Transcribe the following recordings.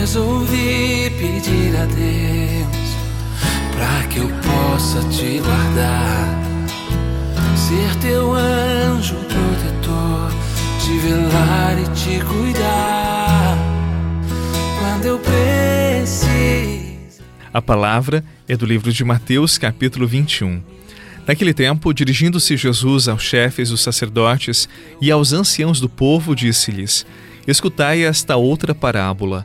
resolvi pedir a Deus para que eu possa te guardar, ser teu anjo protetor, te velar e te cuidar quando eu preciso. A palavra é do livro de Mateus, capítulo 21. Naquele tempo, dirigindo-se Jesus aos chefes dos sacerdotes e aos anciãos do povo, disse-lhes: Escutai esta outra parábola.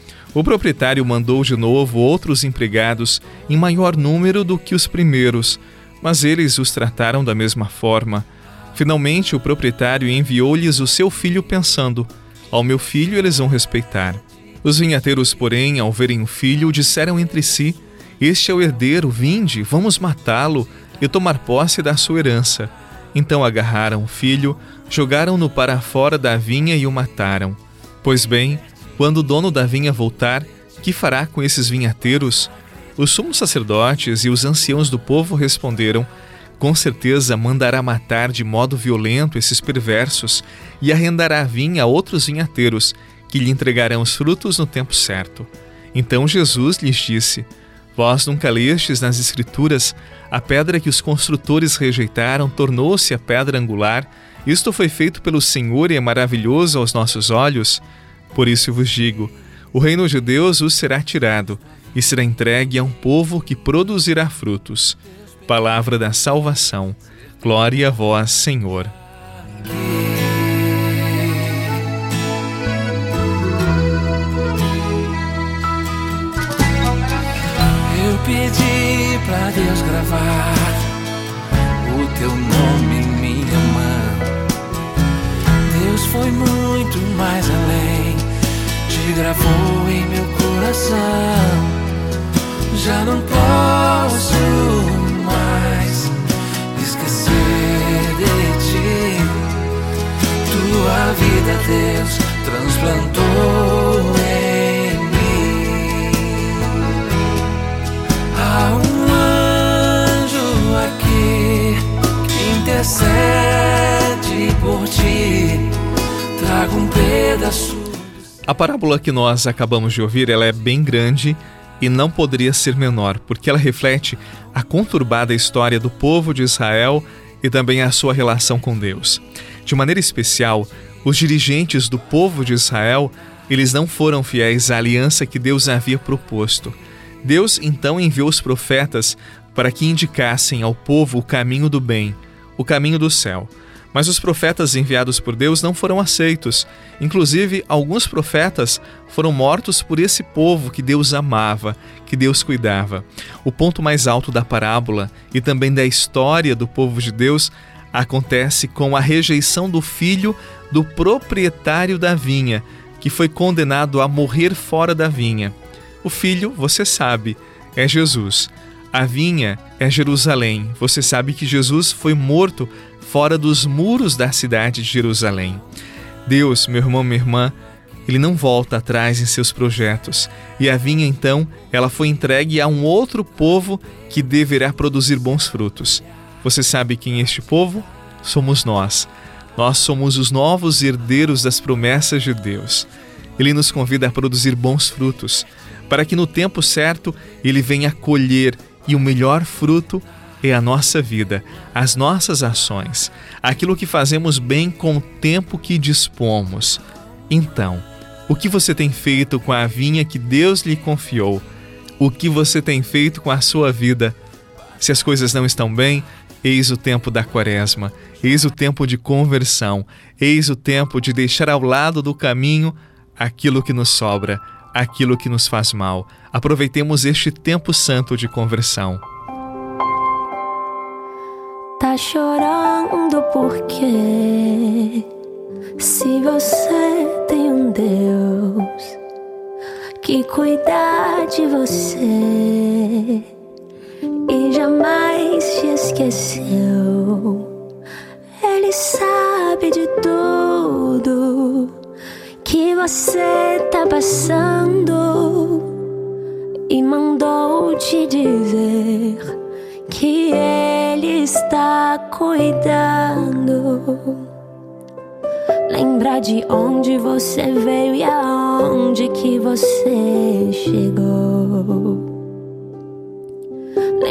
O proprietário mandou de novo outros empregados em maior número do que os primeiros, mas eles os trataram da mesma forma. Finalmente, o proprietário enviou-lhes o seu filho, pensando: Ao meu filho eles vão respeitar. Os vinhateiros, porém, ao verem o filho, disseram entre si: Este é o herdeiro, vinde, vamos matá-lo e tomar posse da sua herança. Então agarraram o filho, jogaram-no para fora da vinha e o mataram. Pois bem, quando o dono da vinha voltar, que fará com esses vinhateiros? Os sumos sacerdotes e os anciãos do povo responderam: Com certeza mandará matar de modo violento esses perversos e arrendará a vinha a outros vinhateiros, que lhe entregarão os frutos no tempo certo. Então Jesus lhes disse: Vós nunca lestes nas Escrituras a pedra que os construtores rejeitaram tornou-se a pedra angular. Isto foi feito pelo Senhor e é maravilhoso aos nossos olhos. Por isso vos digo: o reino de Deus vos será tirado e será entregue a um povo que produzirá frutos. Palavra da salvação. Glória a vós, Senhor. Eu pedi pra Deus gravar o teu nome minha mão. Deus foi muito mais além gravou em meu coração. Já não posso mais esquecer de ti. Tua vida, Deus, transplantou em mim. Há um anjo aqui que intercede por ti. Traga um pedaço a parábola que nós acabamos de ouvir, ela é bem grande e não poderia ser menor, porque ela reflete a conturbada história do povo de Israel e também a sua relação com Deus. De maneira especial, os dirigentes do povo de Israel, eles não foram fiéis à aliança que Deus havia proposto. Deus então enviou os profetas para que indicassem ao povo o caminho do bem, o caminho do céu. Mas os profetas enviados por Deus não foram aceitos. Inclusive, alguns profetas foram mortos por esse povo que Deus amava, que Deus cuidava. O ponto mais alto da parábola e também da história do povo de Deus acontece com a rejeição do filho do proprietário da vinha, que foi condenado a morrer fora da vinha. O filho, você sabe, é Jesus. A vinha é Jerusalém. Você sabe que Jesus foi morto fora dos muros da cidade de Jerusalém. Deus, meu irmão, minha irmã, ele não volta atrás em seus projetos. E a vinha, então, ela foi entregue a um outro povo que deverá produzir bons frutos. Você sabe quem é este povo? Somos nós. Nós somos os novos herdeiros das promessas de Deus. Ele nos convida a produzir bons frutos, para que no tempo certo ele venha colher e o melhor fruto é a nossa vida, as nossas ações, aquilo que fazemos bem com o tempo que dispomos. Então, o que você tem feito com a vinha que Deus lhe confiou? O que você tem feito com a sua vida? Se as coisas não estão bem, eis o tempo da quaresma, eis o tempo de conversão, eis o tempo de deixar ao lado do caminho aquilo que nos sobra, aquilo que nos faz mal. Aproveitemos este tempo santo de conversão. Tá chorando porque se você tem um Deus que cuida de você e jamais te esqueceu. Ele sabe de tudo você tá passando e mandou te dizer que ele está cuidando. Lembra de onde você veio e aonde que você chegou.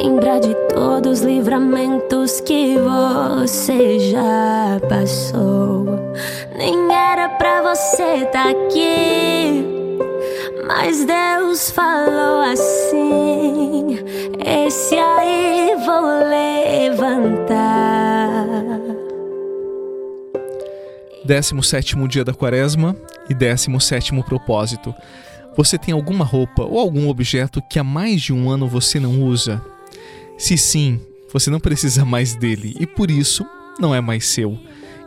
Lembra de todos os livramentos que você já passou. Nem era pra você tá aqui, mas Deus falou assim: Esse aí vou levantar. 17 dia da quaresma e 17 propósito. Você tem alguma roupa ou algum objeto que há mais de um ano você não usa? Se sim, você não precisa mais dele e por isso não é mais seu.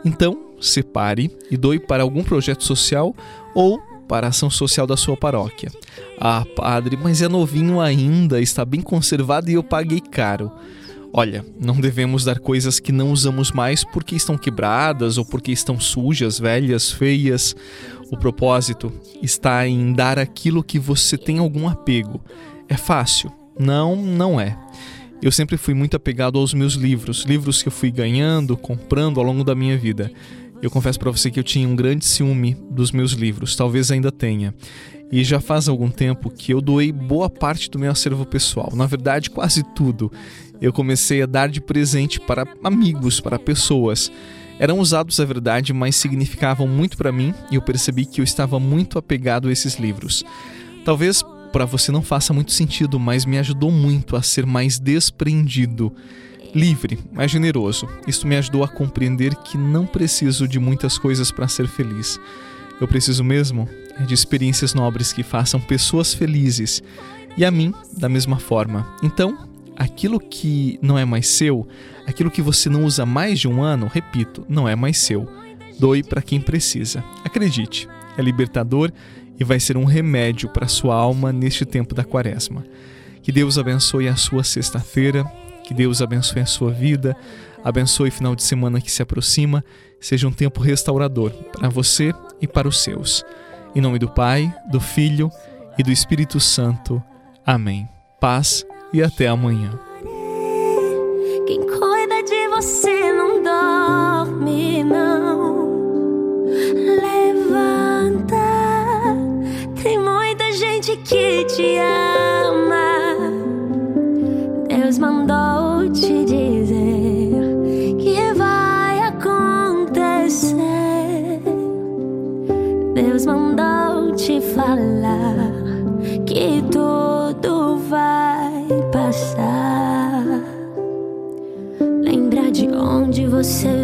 Então, separe e doe para algum projeto social ou para a ação social da sua paróquia. Ah, padre, mas é novinho ainda, está bem conservado e eu paguei caro. Olha, não devemos dar coisas que não usamos mais porque estão quebradas ou porque estão sujas, velhas, feias. O propósito está em dar aquilo que você tem algum apego. É fácil? Não, não é. Eu sempre fui muito apegado aos meus livros, livros que eu fui ganhando, comprando ao longo da minha vida. Eu confesso para você que eu tinha um grande ciúme dos meus livros, talvez ainda tenha. E já faz algum tempo que eu doei boa parte do meu acervo pessoal, na verdade, quase tudo eu comecei a dar de presente para amigos, para pessoas. Eram usados, é verdade, mas significavam muito para mim e eu percebi que eu estava muito apegado a esses livros. Talvez para você não faça muito sentido, mas me ajudou muito a ser mais desprendido, livre, mais generoso. Isso me ajudou a compreender que não preciso de muitas coisas para ser feliz. Eu preciso mesmo de experiências nobres que façam pessoas felizes e a mim da mesma forma. Então, aquilo que não é mais seu, aquilo que você não usa mais de um ano, repito, não é mais seu. Doe para quem precisa. Acredite, é libertador e vai ser um remédio para sua alma neste tempo da quaresma. Que Deus abençoe a sua sexta-feira, que Deus abençoe a sua vida, abençoe o final de semana que se aproxima, seja um tempo restaurador para você e para os seus. Em nome do Pai, do Filho e do Espírito Santo. Amém. Paz e até amanhã. Quem cuida de você não que te ama. Deus mandou te dizer que vai acontecer. Deus mandou te falar que tudo vai passar. Lembrar de onde você